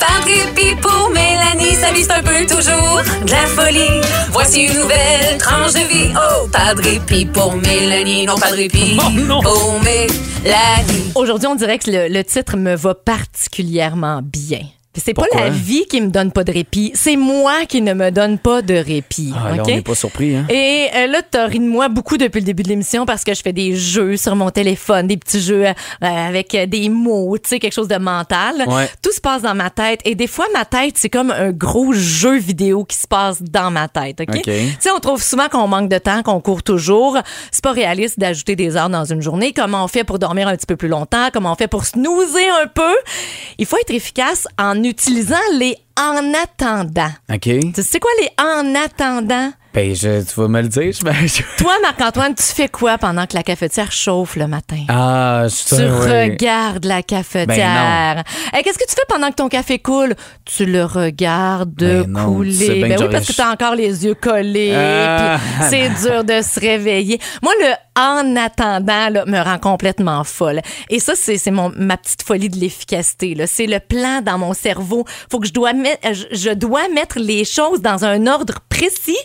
Pas de répit pour Mélanie, sa vie c'est un peu toujours de la folie. Voici une nouvelle tranche de vie. Oh, pas de répit pour Mélanie, non pas de répit Oh, non. pour Mélanie. Aujourd'hui, on dirait que le, le titre me va particulièrement bien. C'est pas la vie qui me donne pas de répit, c'est moi qui ne me donne pas de répit. Ah, là, on n'est pas surpris, hein? Et euh, là, t'as ri de moi beaucoup depuis le début de l'émission parce que je fais des jeux sur mon téléphone, des petits jeux euh, avec euh, des mots, tu sais, quelque chose de mental. Ouais. Tout se passe dans ma tête. Et des fois, ma tête, c'est comme un gros jeu vidéo qui se passe dans ma tête. OK? OK. Tu sais, on trouve souvent qu'on manque de temps, qu'on court toujours. C'est pas réaliste d'ajouter des heures dans une journée. Comment on fait pour dormir un petit peu plus longtemps? Comment on fait pour snoozer un peu? Il faut être efficace en utilisant les en attendant. OK. Tu sais quoi les en attendant? Ben, je, tu vas me le dire, je Toi, Marc-Antoine, tu fais quoi pendant que la cafetière chauffe le matin? Ah, je Tu ouais. regardes la Ben cafetière. Hey, Qu'est-ce que tu fais pendant que ton café coule? Tu le regardes Ben couler. tu sais bien ben oui, parce que tu as encore les yeux collés. Ah. c'est dur de se réveiller. Moi, le en attendant là, me rend complètement folle. Et ça, c'est ma petite folie de l'efficacité. C'est le plan dans mon cerveau. Faut que je dois je dois mettre les choses dans un ordre précis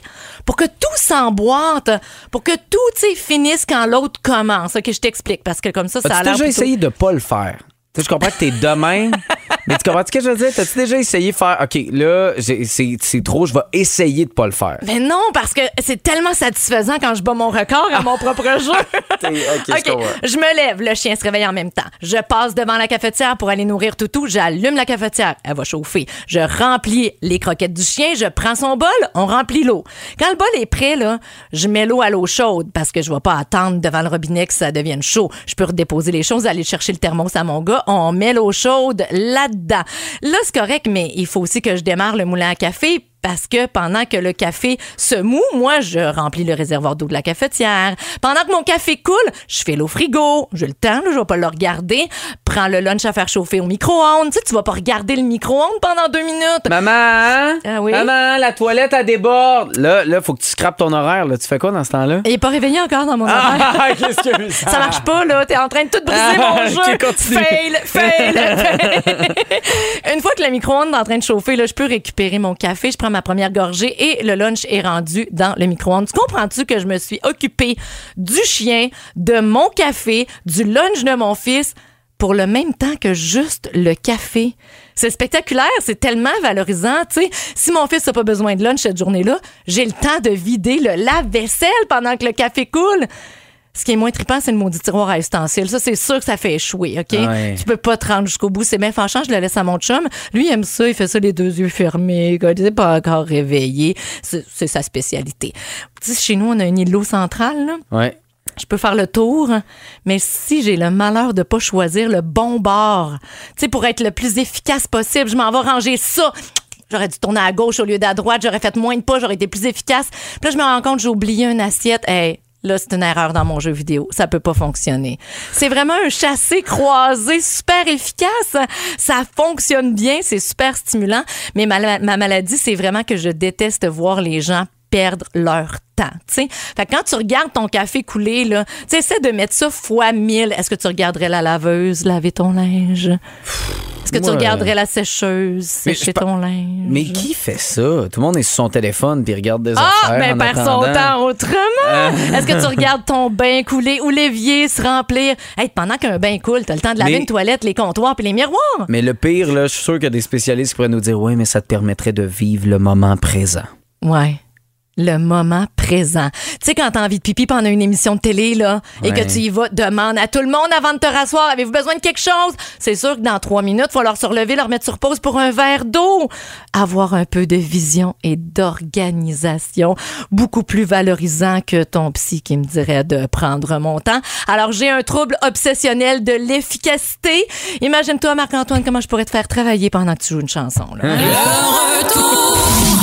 pour que tout s'emboîte, pour que tout finisse quand l'autre commence. Ok, je t'explique parce que comme ça, ça a l'air déjà plutôt- essayé de pas le faire? Tu sais, je comprends que t'es de même, mais tu comprends ce que je veux dire? T'as-tu déjà essayé de faire, OK, là, c'est trop, je vais essayer de pas le faire. Mais non, parce que c'est tellement satisfaisant quand je bats mon record à mon propre jeu. OK, je me lève, le chien se réveille en même temps. Je passe devant la cafetière pour aller nourrir Toutou, j'allume la cafetière, elle va chauffer. Je remplis les croquettes du chien, je prends son bol, on remplit l'eau. Quand le bol est prêt, là, je mets l'eau à l'eau chaude parce que je vais pas attendre devant le robinet que ça devienne chaud. Je peux redéposer les choses, aller chercher le thermos à mon gars, on met l'eau chaude là-dedans. Là, c'est correct, mais il faut aussi que je démarre le moulin à café parce que pendant que le café se moue, moi, je remplis le réservoir d'eau de la cafetière. Pendant que mon café coule, je fais l'eau frigo. J'ai le temps, là, je vais pas le regarder. Prends le lunch à faire chauffer au micro-ondes. Tu sais, tu vas pas regarder le micro-ondes pendant deux minutes. Maman! Ah oui? Maman, la toilette, elle déborde! Là, là, faut que tu scrapes ton horaire, là. Tu fais quoi dans ce temps-là? Il est pas réveillé encore dans mon horaire. Ah, qu'est-ce que Ça marche pas, là. T'es en train de tout briser Ah, mon jeu. Fail, fail, fail. Une fois que le micro-ondes est en train de chauffer, là, je peux récupérer mon café, je prends ma première gorgée et le lunch est rendu dans le micro-ondes. Tu comprends-tu que je me suis occupée du chien, de mon café, du lunch de mon fils pour le même temps que juste le café? C'est spectaculaire, c'est tellement valorisant. Si mon fils n'a pas besoin de lunch cette journée-là, j'ai le temps de vider le lave-vaisselle pendant que le café coule. Ce qui est moins trippant, c'est le maudit tiroir à ustensiles. Ça, c'est sûr que ça fait échouer, OK? Ouais. Tu peux pas te rendre jusqu'au bout. C'est bien fâchant, je le laisse à mon chum. Lui, il aime ça, il fait ça les deux yeux fermés, il n'est pas encore réveillé. C'est sa spécialité. Tu sais, chez nous, on a une îlot centrale, là. Ouais. Je peux faire le tour, mais si j'ai le malheur de pas choisir le bon bord, tu sais, pour être le plus efficace possible, je m'en vais ranger ça. J'aurais dû tourner à gauche au lieu d'à droite, j'aurais fait moins de pas, j'aurais été plus efficace. Puis là, je me rends compte, j'ai oublié une assiette. Hey, là, c'est une erreur dans mon jeu vidéo. Ça peut pas fonctionner. C'est vraiment un chassé croisé super efficace. Ça fonctionne bien, c'est super stimulant. Mais ma, ma maladie, c'est vraiment que je déteste voir les gens perdre leur temps. tu sais. Fait que quand tu regardes ton café couler, là, essaie de mettre ça fois mille. Est-ce que tu regarderais la laveuse laver ton linge? Est-ce que tu regarderais la sécheuse sécher ton linge? Mais qui fait ça? Tout le monde est sur son téléphone puis regarde des Ah, affaires. ben en perd son. Euh. temps autrement. Est-ce que tu regardes ton bain couler ou l'évier se remplir? Hey, pendant qu'un bain coule, t'as le temps de laver Mais- une toilette, les comptoirs puis les miroirs. Mais le pire, là, je suis sûr qu'il y a des spécialistes qui pourraient nous dire Oui, mais ça te permettrait de vivre le moment présent. Ouais. Le moment présent. Tu sais, quand t'as envie de pipi pendant une émission de télé, là, et que tu y vas, demande à tout le monde avant de te rasseoir, avez-vous besoin de quelque chose? C'est sûr que dans trois minutes, il va leur se relever, leur mettre sur pause pour un verre d'eau. Avoir un peu de vision et d'organisation, beaucoup plus valorisant que ton psy qui me dirait de prendre mon temps. Alors, j'ai un trouble obsessionnel de l'efficacité. Imagine-toi, Marc-Antoine, comment je pourrais te faire travailler pendant que tu joues une chanson, là. Le retour